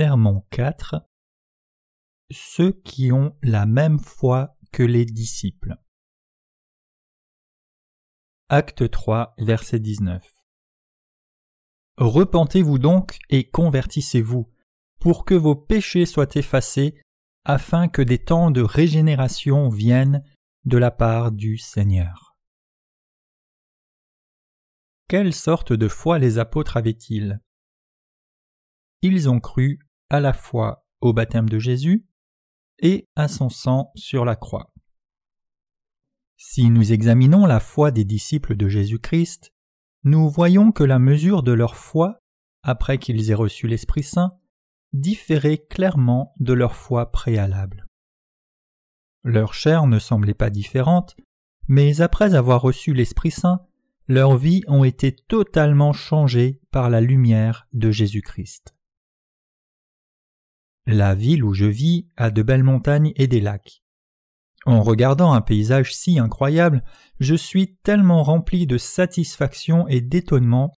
Sermon 4 Ceux qui ont la même foi que les disciples. Acte 3, verset 19. Repentez-vous donc et convertissez-vous, pour que vos péchés soient effacés, afin que des temps de régénération viennent de la part du Seigneur. Quelle sorte de foi les apôtres avaient-ils? Ils ont cru à la fois au baptême de Jésus et à son sang sur la croix. Si nous examinons la foi des disciples de Jésus-Christ, nous voyons que la mesure de leur foi, après qu'ils aient reçu l'Esprit Saint, différait clairement de leur foi préalable. Leur chair ne semblait pas différente, mais après avoir reçu l'Esprit Saint, leurs vies ont été totalement changées par la lumière de Jésus-Christ. La ville où je vis a de belles montagnes et des lacs. En regardant un paysage si incroyable, je suis tellement rempli de satisfaction et d'étonnement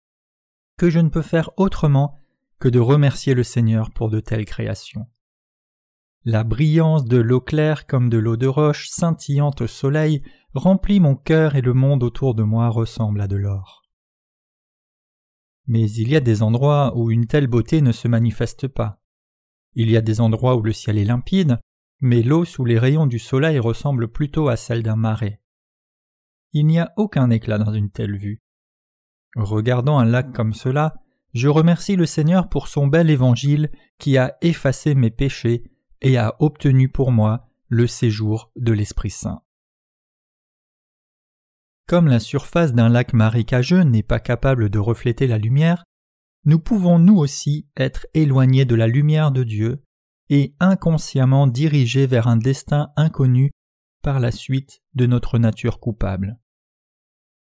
que je ne peux faire autrement que de remercier le Seigneur pour de telles créations. La brillance de l'eau claire comme de l'eau de roche scintillante au soleil remplit mon cœur et le monde autour de moi ressemble à de l'or. Mais il y a des endroits où une telle beauté ne se manifeste pas. Il y a des endroits où le ciel est limpide, mais l'eau sous les rayons du soleil ressemble plutôt à celle d'un marais. Il n'y a aucun éclat dans une telle vue. Regardant un lac comme cela, je remercie le Seigneur pour son bel évangile qui a effacé mes péchés et a obtenu pour moi le séjour de l'Esprit Saint. Comme la surface d'un lac marécageux n'est pas capable de refléter la lumière, nous pouvons nous aussi être éloignés de la lumière de Dieu et inconsciemment dirigés vers un destin inconnu par la suite de notre nature coupable.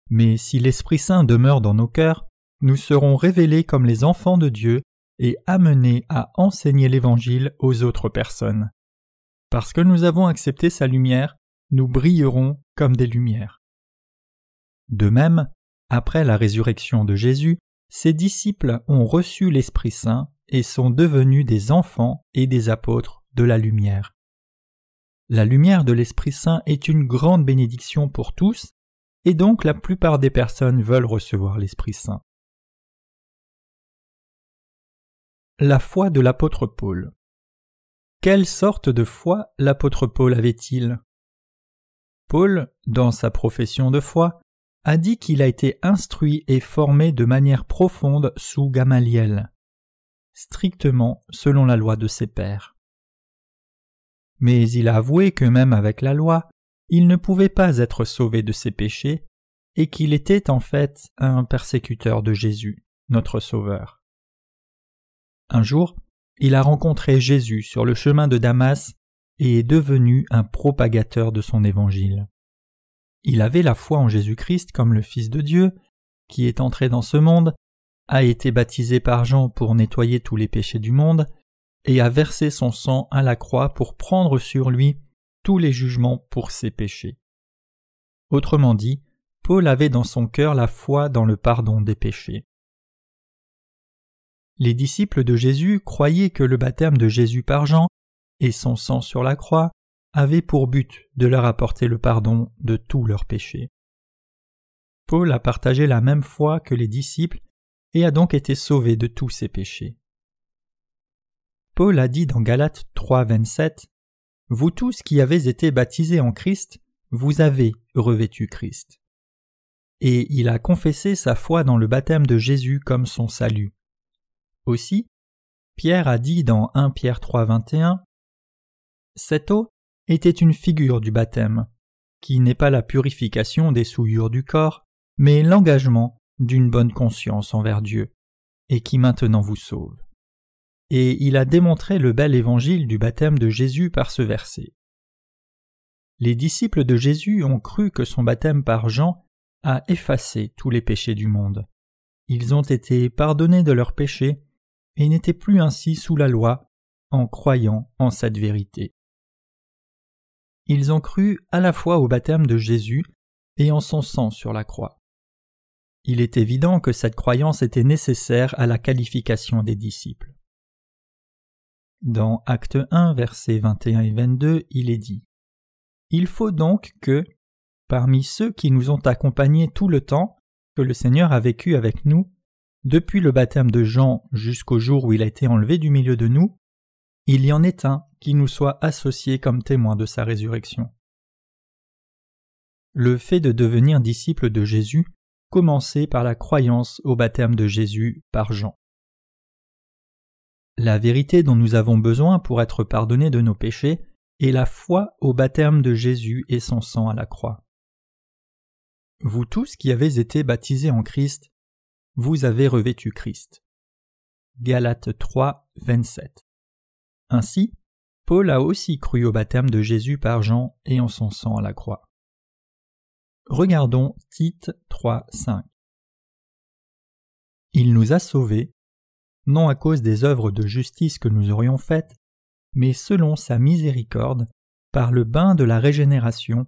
Mais si l'Esprit Saint demeure dans nos cœurs, nous serons révélés comme les enfants de Dieu et amenés à enseigner l'Évangile aux autres personnes. Parce que nous avons accepté sa lumière, nous brillerons comme des lumières. De même, après la résurrection de Jésus, ses disciples ont reçu l'Esprit Saint et sont devenus des enfants et des apôtres de la lumière. La lumière de l'Esprit Saint est une grande bénédiction pour tous, et donc la plupart des personnes veulent recevoir l'Esprit Saint. La foi de l'apôtre Paul. Quelle sorte de foi l'apôtre Paul avait-il? Paul, dans sa profession de foi, a dit qu'il a été instruit et formé de manière profonde sous Gamaliel, strictement selon la loi de ses pères. Mais il a avoué que même avec la loi, il ne pouvait pas être sauvé de ses péchés, et qu'il était en fait un persécuteur de Jésus, notre Sauveur. Un jour, il a rencontré Jésus sur le chemin de Damas et est devenu un propagateur de son évangile. Il avait la foi en Jésus-Christ comme le Fils de Dieu, qui est entré dans ce monde, a été baptisé par Jean pour nettoyer tous les péchés du monde, et a versé son sang à la croix pour prendre sur lui tous les jugements pour ses péchés. Autrement dit, Paul avait dans son cœur la foi dans le pardon des péchés. Les disciples de Jésus croyaient que le baptême de Jésus par Jean et son sang sur la croix avait pour but de leur apporter le pardon de tous leurs péchés. Paul a partagé la même foi que les disciples et a donc été sauvé de tous ses péchés. Paul a dit dans Galates 3, Vous tous qui avez été baptisés en Christ, vous avez revêtu Christ. Et il a confessé sa foi dans le baptême de Jésus comme son salut. Aussi, Pierre a dit dans 1 Pierre 3, Cette eau était une figure du baptême, qui n'est pas la purification des souillures du corps, mais l'engagement d'une bonne conscience envers Dieu, et qui maintenant vous sauve. Et il a démontré le bel évangile du baptême de Jésus par ce verset. Les disciples de Jésus ont cru que son baptême par Jean a effacé tous les péchés du monde. Ils ont été pardonnés de leurs péchés et n'étaient plus ainsi sous la loi en croyant en cette vérité ils ont cru à la fois au baptême de Jésus et en son sang sur la croix. Il est évident que cette croyance était nécessaire à la qualification des disciples. Dans Acte 1, versets 21 et 22, il est dit Il faut donc que, parmi ceux qui nous ont accompagnés tout le temps, que le Seigneur a vécu avec nous, depuis le baptême de Jean jusqu'au jour où il a été enlevé du milieu de nous, il y en ait un qui nous soit associé comme témoin de sa résurrection. Le fait de devenir disciple de Jésus commençait par la croyance au baptême de Jésus par Jean. La vérité dont nous avons besoin pour être pardonnés de nos péchés est la foi au baptême de Jésus et son sang à la croix. Vous tous qui avez été baptisés en Christ vous avez revêtu Christ. Galates 3, 27. Ainsi, Paul a aussi cru au baptême de Jésus par Jean et en son sang à la croix. Regardons Tite 3, 5. Il nous a sauvés, non à cause des œuvres de justice que nous aurions faites, mais selon sa miséricorde, par le bain de la régénération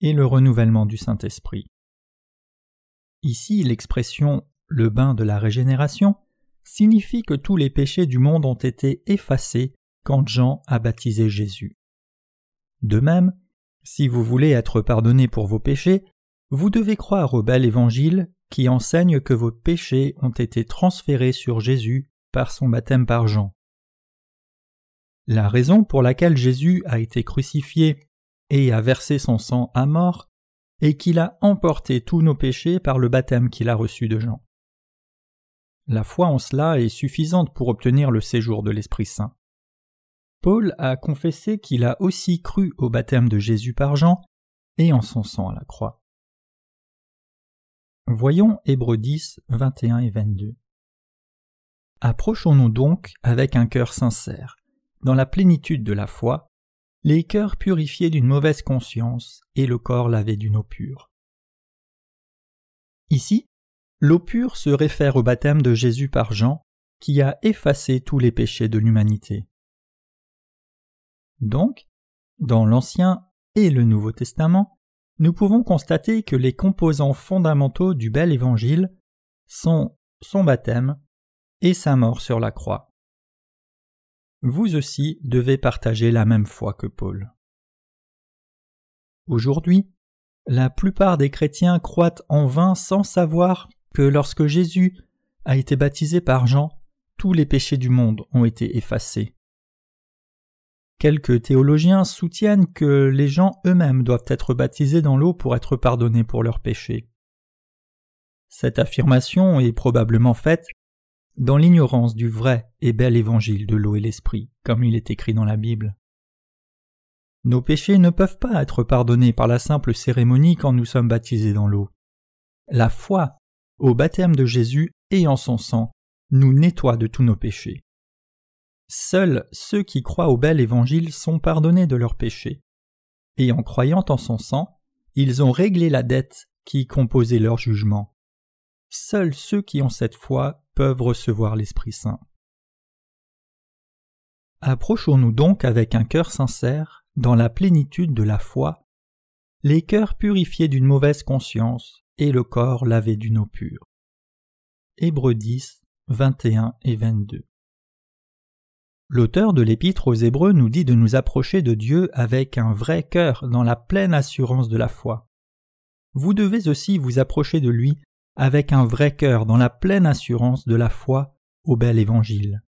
et le renouvellement du Saint-Esprit. Ici, l'expression le bain de la régénération, signifie que tous les péchés du monde ont été effacés quand Jean a baptisé Jésus. De même, si vous voulez être pardonné pour vos péchés, vous devez croire au bel évangile qui enseigne que vos péchés ont été transférés sur Jésus par son baptême par Jean. La raison pour laquelle Jésus a été crucifié et a versé son sang à mort est qu'il a emporté tous nos péchés par le baptême qu'il a reçu de Jean. La foi en cela est suffisante pour obtenir le séjour de l'Esprit Saint. Paul a confessé qu'il a aussi cru au baptême de Jésus par Jean et en son sang à la croix. Voyons Hébreux 10, 21 et 22. Approchons-nous donc avec un cœur sincère, dans la plénitude de la foi, les cœurs purifiés d'une mauvaise conscience et le corps lavé d'une eau pure. Ici, L'eau pure se réfère au baptême de Jésus par Jean, qui a effacé tous les péchés de l'humanité. Donc, dans l'Ancien et le Nouveau Testament, nous pouvons constater que les composants fondamentaux du bel évangile sont son baptême et sa mort sur la croix. Vous aussi devez partager la même foi que Paul. Aujourd'hui, la plupart des chrétiens croient en vain sans savoir que lorsque Jésus a été baptisé par Jean, tous les péchés du monde ont été effacés. Quelques théologiens soutiennent que les gens eux-mêmes doivent être baptisés dans l'eau pour être pardonnés pour leurs péchés. Cette affirmation est probablement faite dans l'ignorance du vrai et bel évangile de l'eau et l'esprit, comme il est écrit dans la Bible. Nos péchés ne peuvent pas être pardonnés par la simple cérémonie quand nous sommes baptisés dans l'eau. La foi au baptême de Jésus et en son sang, nous nettoie de tous nos péchés. Seuls ceux qui croient au bel évangile sont pardonnés de leurs péchés. Et en croyant en son sang, ils ont réglé la dette qui composait leur jugement. Seuls ceux qui ont cette foi peuvent recevoir l'Esprit Saint. Approchons-nous donc avec un cœur sincère, dans la plénitude de la foi, les cœurs purifiés d'une mauvaise conscience, et le corps lavé d'une eau pure. Hébreux 10, 21 et 22. L'auteur de l'épître aux Hébreux nous dit de nous approcher de Dieu avec un vrai cœur dans la pleine assurance de la foi. Vous devez aussi vous approcher de lui avec un vrai cœur dans la pleine assurance de la foi au bel évangile.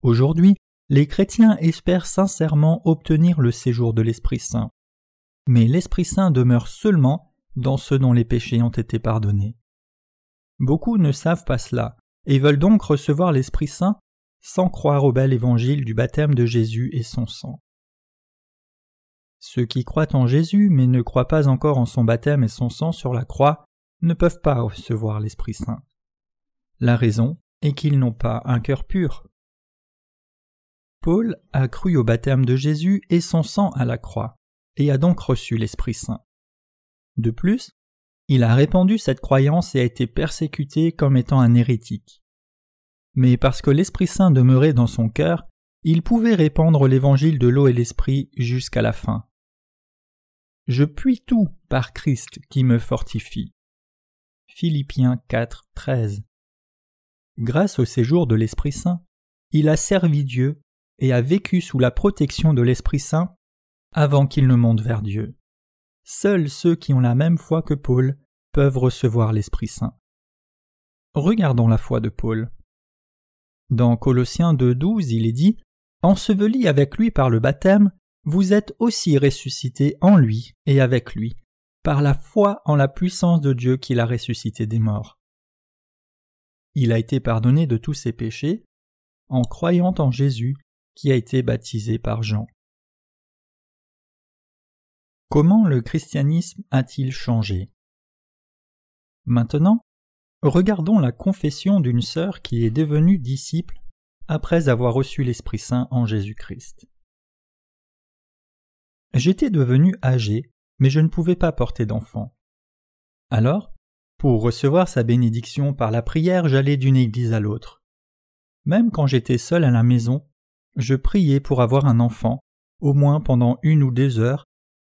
Aujourd'hui, les chrétiens espèrent sincèrement obtenir le séjour de l'Esprit Saint. Mais l'Esprit Saint demeure seulement dans ce dont les péchés ont été pardonnés. Beaucoup ne savent pas cela, et veulent donc recevoir l'Esprit Saint sans croire au bel évangile du baptême de Jésus et son sang. Ceux qui croient en Jésus mais ne croient pas encore en son baptême et son sang sur la croix ne peuvent pas recevoir l'Esprit Saint. La raison est qu'ils n'ont pas un cœur pur. Paul a cru au baptême de Jésus et son sang à la croix, et a donc reçu l'Esprit Saint. De plus, il a répandu cette croyance et a été persécuté comme étant un hérétique. Mais parce que l'Esprit Saint demeurait dans son cœur, il pouvait répandre l'évangile de l'eau et l'Esprit jusqu'à la fin. Je puis tout par Christ qui me fortifie. Philippiens 4, 13. Grâce au séjour de l'Esprit Saint, il a servi Dieu et a vécu sous la protection de l'Esprit Saint avant qu'il ne monte vers Dieu. Seuls ceux qui ont la même foi que Paul peuvent recevoir l'Esprit Saint. Regardons la foi de Paul. Dans Colossiens 2.12, il est dit Enseveli avec lui par le baptême, vous êtes aussi ressuscités en lui et avec lui, par la foi en la puissance de Dieu qui l'a ressuscité des morts. Il a été pardonné de tous ses péchés en croyant en Jésus qui a été baptisé par Jean. Comment le christianisme a-t-il changé? Maintenant, regardons la confession d'une sœur qui est devenue disciple après avoir reçu l'Esprit Saint en Jésus-Christ. J'étais devenu âgé, mais je ne pouvais pas porter d'enfant. Alors, pour recevoir sa bénédiction par la prière, j'allais d'une église à l'autre. Même quand j'étais seul à la maison, je priais pour avoir un enfant, au moins pendant une ou deux heures,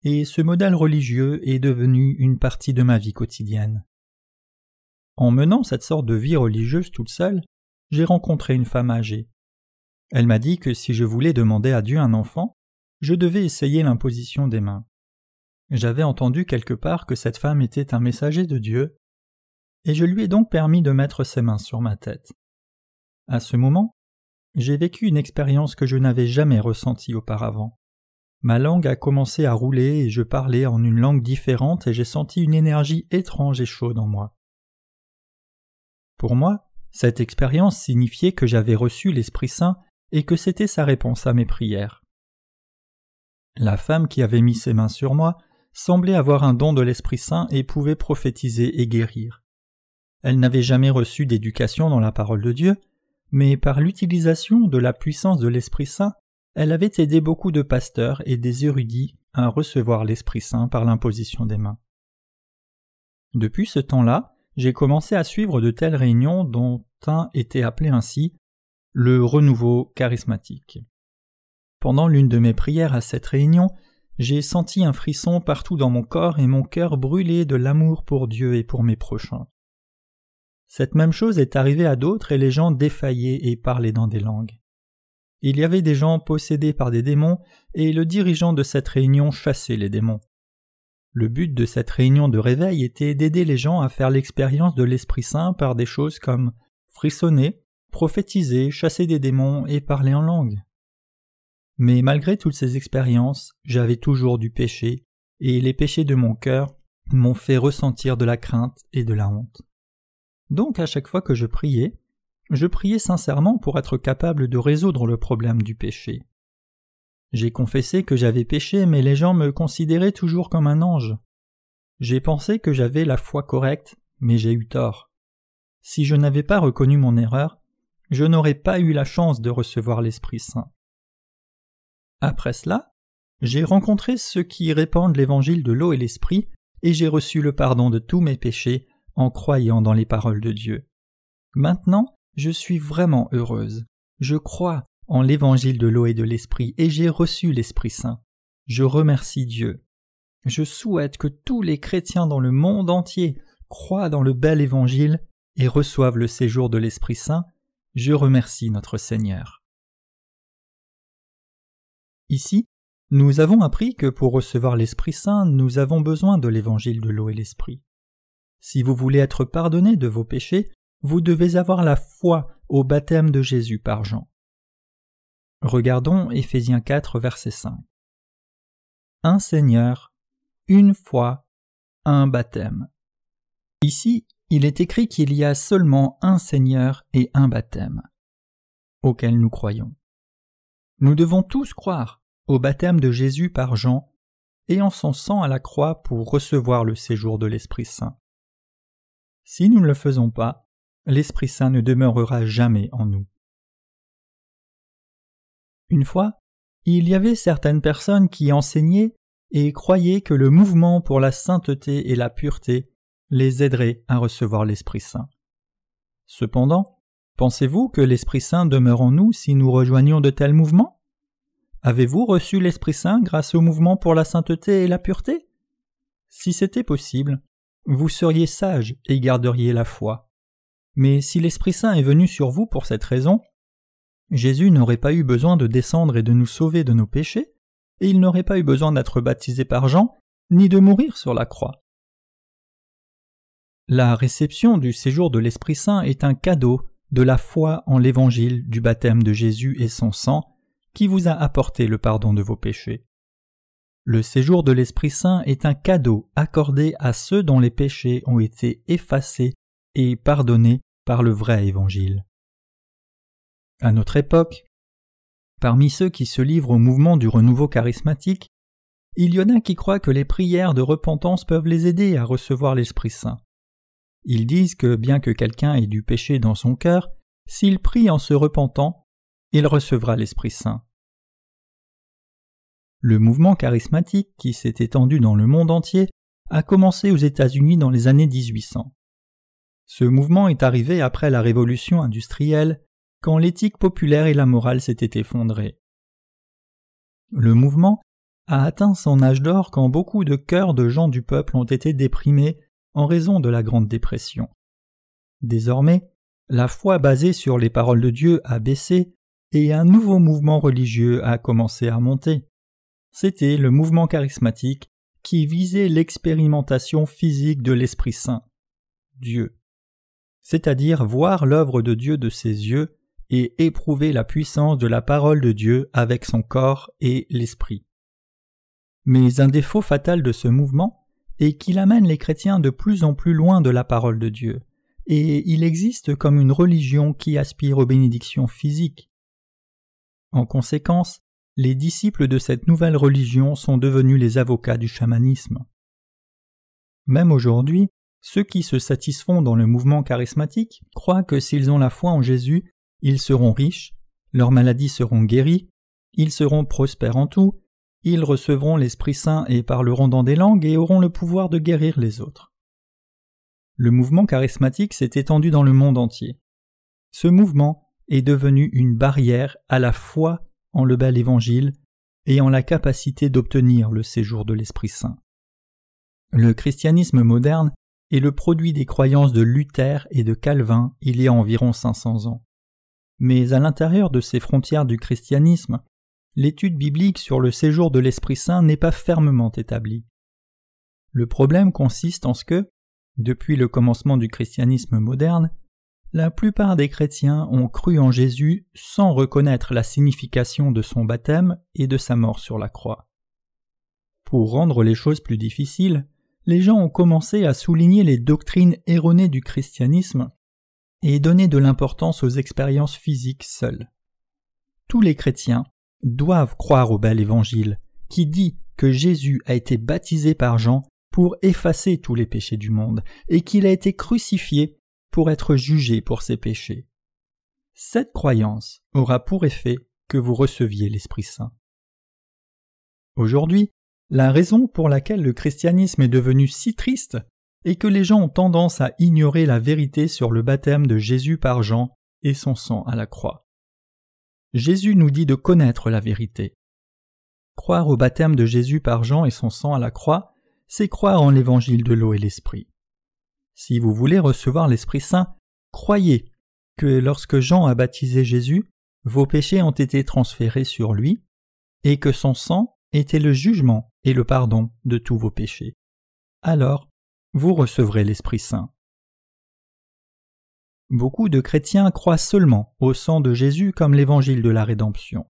et ce modèle religieux est devenu une partie de ma vie quotidienne. En menant cette sorte de vie religieuse toute seule, j'ai rencontré une femme âgée. Elle m'a dit que si je voulais demander à Dieu un enfant, je devais essayer l'imposition des mains. J'avais entendu quelque part que cette femme était un messager de Dieu, et je lui ai donc permis de mettre ses mains sur ma tête. À ce moment, j'ai vécu une expérience que je n'avais jamais ressentie auparavant. Ma langue a commencé à rouler et je parlais en une langue différente et j'ai senti une énergie étrange et chaude en moi. Pour moi, cette expérience signifiait que j'avais reçu l'Esprit Saint et que c'était sa réponse à mes prières. La femme qui avait mis ses mains sur moi semblait avoir un don de l'Esprit Saint et pouvait prophétiser et guérir. Elle n'avait jamais reçu d'éducation dans la parole de Dieu, mais par l'utilisation de la puissance de l'Esprit Saint, elle avait aidé beaucoup de pasteurs et des érudits à recevoir l'Esprit Saint par l'imposition des mains. Depuis ce temps-là, j'ai commencé à suivre de telles réunions dont un était appelé ainsi le renouveau charismatique. Pendant l'une de mes prières à cette réunion, j'ai senti un frisson partout dans mon corps et mon cœur brûlait de l'amour pour Dieu et pour mes prochains. Cette même chose est arrivée à d'autres et les gens défaillaient et parlaient dans des langues. Il y avait des gens possédés par des démons et le dirigeant de cette réunion chassait les démons. Le but de cette réunion de réveil était d'aider les gens à faire l'expérience de l'Esprit Saint par des choses comme frissonner, prophétiser, chasser des démons et parler en langue. Mais malgré toutes ces expériences, j'avais toujours du péché, et les péchés de mon cœur m'ont fait ressentir de la crainte et de la honte. Donc à chaque fois que je priais, je priais sincèrement pour être capable de résoudre le problème du péché. J'ai confessé que j'avais péché, mais les gens me considéraient toujours comme un ange. J'ai pensé que j'avais la foi correcte, mais j'ai eu tort. Si je n'avais pas reconnu mon erreur, je n'aurais pas eu la chance de recevoir l'Esprit Saint. Après cela, j'ai rencontré ceux qui répandent l'évangile de l'eau et l'esprit, et j'ai reçu le pardon de tous mes péchés en croyant dans les paroles de Dieu. Maintenant, je suis vraiment heureuse. Je crois en l'évangile de l'eau et de l'esprit et j'ai reçu l'Esprit Saint. Je remercie Dieu. Je souhaite que tous les chrétiens dans le monde entier croient dans le bel évangile et reçoivent le séjour de l'Esprit Saint. Je remercie notre Seigneur. Ici, nous avons appris que pour recevoir l'Esprit Saint, nous avons besoin de l'évangile de l'eau et l'esprit. Si vous voulez être pardonné de vos péchés, vous devez avoir la foi au baptême de Jésus par Jean. Regardons Éphésiens 4, verset 5. Un Seigneur, une foi, un baptême. Ici, il est écrit qu'il y a seulement un Seigneur et un baptême, auquel nous croyons. Nous devons tous croire au baptême de Jésus par Jean et en son sang à la croix pour recevoir le séjour de l'Esprit Saint. Si nous ne le faisons pas, l'Esprit Saint ne demeurera jamais en nous. Une fois, il y avait certaines personnes qui enseignaient et croyaient que le mouvement pour la sainteté et la pureté les aiderait à recevoir l'Esprit Saint. Cependant, pensez-vous que l'Esprit Saint demeure en nous si nous rejoignons de tels mouvements? Avez-vous reçu l'Esprit Saint grâce au mouvement pour la sainteté et la pureté? Si c'était possible, vous seriez sage et garderiez la foi. Mais si l'Esprit Saint est venu sur vous pour cette raison, Jésus n'aurait pas eu besoin de descendre et de nous sauver de nos péchés, et il n'aurait pas eu besoin d'être baptisé par Jean, ni de mourir sur la croix. La réception du séjour de l'Esprit Saint est un cadeau de la foi en l'évangile du baptême de Jésus et son sang qui vous a apporté le pardon de vos péchés. Le séjour de l'Esprit Saint est un cadeau accordé à ceux dont les péchés ont été effacés et pardonnés par le vrai évangile. À notre époque, parmi ceux qui se livrent au mouvement du renouveau charismatique, il y en a qui croient que les prières de repentance peuvent les aider à recevoir l'Esprit Saint. Ils disent que bien que quelqu'un ait du péché dans son cœur, s'il prie en se repentant, il recevra l'Esprit Saint. Le mouvement charismatique qui s'est étendu dans le monde entier a commencé aux États-Unis dans les années 1800. Ce mouvement est arrivé après la révolution industrielle, quand l'éthique populaire et la morale s'étaient effondrées. Le mouvement a atteint son âge d'or quand beaucoup de cœurs de gens du peuple ont été déprimés en raison de la Grande Dépression. Désormais, la foi basée sur les paroles de Dieu a baissé et un nouveau mouvement religieux a commencé à monter. C'était le mouvement charismatique qui visait l'expérimentation physique de l'Esprit Saint, Dieu, c'est-à-dire voir l'œuvre de Dieu de ses yeux et éprouver la puissance de la parole de Dieu avec son corps et l'esprit. Mais un défaut fatal de ce mouvement est qu'il amène les chrétiens de plus en plus loin de la parole de Dieu, et il existe comme une religion qui aspire aux bénédictions physiques. En conséquence, les disciples de cette nouvelle religion sont devenus les avocats du chamanisme. Même aujourd'hui, ceux qui se satisfont dans le mouvement charismatique croient que s'ils ont la foi en Jésus, ils seront riches, leurs maladies seront guéries, ils seront prospères en tout, ils recevront l'Esprit Saint et parleront dans des langues et auront le pouvoir de guérir les autres. Le mouvement charismatique s'est étendu dans le monde entier. Ce mouvement est devenu une barrière à la foi en le bel évangile et en la capacité d'obtenir le séjour de l'Esprit Saint. Le christianisme moderne est le produit des croyances de Luther et de Calvin il y a environ 500 ans. Mais à l'intérieur de ces frontières du christianisme, l'étude biblique sur le séjour de l'Esprit Saint n'est pas fermement établie. Le problème consiste en ce que, depuis le commencement du christianisme moderne, la plupart des chrétiens ont cru en Jésus sans reconnaître la signification de son baptême et de sa mort sur la croix. Pour rendre les choses plus difficiles, les gens ont commencé à souligner les doctrines erronées du christianisme et donner de l'importance aux expériences physiques seules. Tous les chrétiens doivent croire au bel évangile qui dit que Jésus a été baptisé par Jean pour effacer tous les péchés du monde et qu'il a été crucifié pour être jugé pour ses péchés. Cette croyance aura pour effet que vous receviez l'Esprit Saint. Aujourd'hui, la raison pour laquelle le christianisme est devenu si triste est que les gens ont tendance à ignorer la vérité sur le baptême de Jésus par Jean et son sang à la croix. Jésus nous dit de connaître la vérité. Croire au baptême de Jésus par Jean et son sang à la croix, c'est croire en l'évangile de l'eau et l'esprit. Si vous voulez recevoir l'Esprit Saint, croyez que lorsque Jean a baptisé Jésus, vos péchés ont été transférés sur lui, et que son sang était le jugement et le pardon de tous vos péchés. Alors, vous recevrez l'Esprit Saint. Beaucoup de chrétiens croient seulement au sang de Jésus comme l'évangile de la rédemption.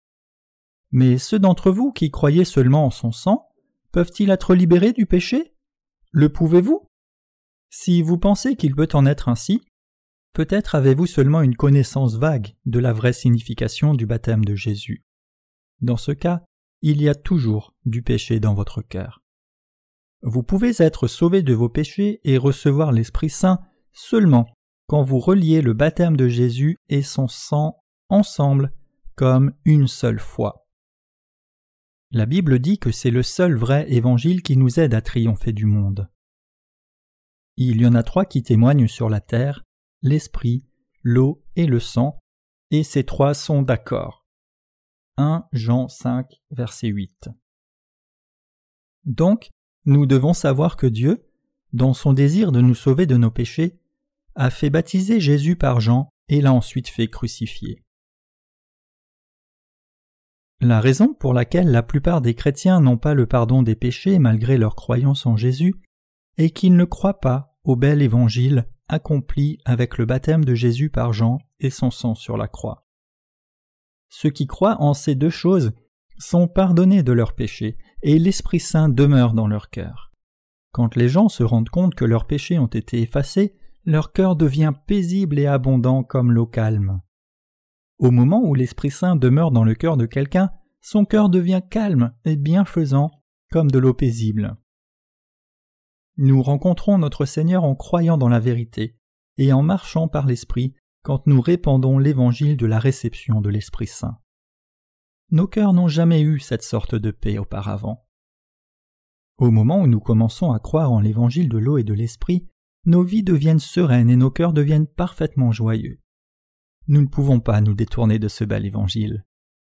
Mais ceux d'entre vous qui croyez seulement en son sang, peuvent-ils être libérés du péché? Le pouvez-vous? Si vous pensez qu'il peut en être ainsi, peut-être avez-vous seulement une connaissance vague de la vraie signification du baptême de Jésus. Dans ce cas, il y a toujours du péché dans votre cœur. Vous pouvez être sauvé de vos péchés et recevoir l'Esprit Saint seulement quand vous reliez le baptême de Jésus et son sang ensemble comme une seule foi. La Bible dit que c'est le seul vrai évangile qui nous aide à triompher du monde. Il y en a trois qui témoignent sur la terre, l'esprit, l'eau et le sang, et ces trois sont d'accord. 1 Jean 5, verset 8. Donc, nous devons savoir que Dieu, dans son désir de nous sauver de nos péchés, a fait baptiser Jésus par Jean et l'a ensuite fait crucifier. La raison pour laquelle la plupart des chrétiens n'ont pas le pardon des péchés malgré leur croyance en Jésus est qu'ils ne croient pas au bel évangile accompli avec le baptême de Jésus par Jean et son sang sur la croix. Ceux qui croient en ces deux choses sont pardonnés de leurs péchés et l'Esprit Saint demeure dans leur cœur. Quand les gens se rendent compte que leurs péchés ont été effacés, leur cœur devient paisible et abondant comme l'eau calme. Au moment où l'Esprit Saint demeure dans le cœur de quelqu'un, son cœur devient calme et bienfaisant, comme de l'eau paisible. Nous rencontrons notre Seigneur en croyant dans la vérité et en marchant par l'Esprit quand nous répandons l'évangile de la réception de l'Esprit Saint. Nos cœurs n'ont jamais eu cette sorte de paix auparavant. Au moment où nous commençons à croire en l'évangile de l'eau et de l'Esprit, nos vies deviennent sereines et nos cœurs deviennent parfaitement joyeux. Nous ne pouvons pas nous détourner de ce bel évangile.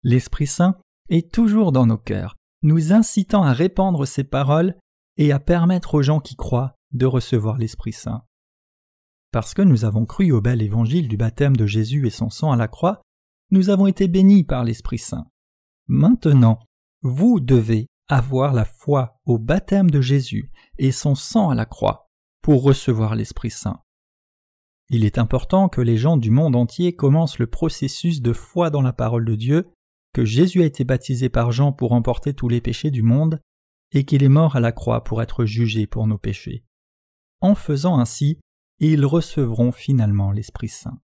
L'Esprit Saint est toujours dans nos cœurs, nous incitant à répandre ces paroles et à permettre aux gens qui croient de recevoir l'Esprit Saint. Parce que nous avons cru au bel évangile du baptême de Jésus et son sang à la croix, nous avons été bénis par l'Esprit Saint. Maintenant, vous devez avoir la foi au baptême de Jésus et son sang à la croix pour recevoir l'Esprit Saint. Il est important que les gens du monde entier commencent le processus de foi dans la parole de Dieu, que Jésus a été baptisé par Jean pour emporter tous les péchés du monde, et qu'il est mort à la croix pour être jugé pour nos péchés. En faisant ainsi, ils recevront finalement l'Esprit Saint.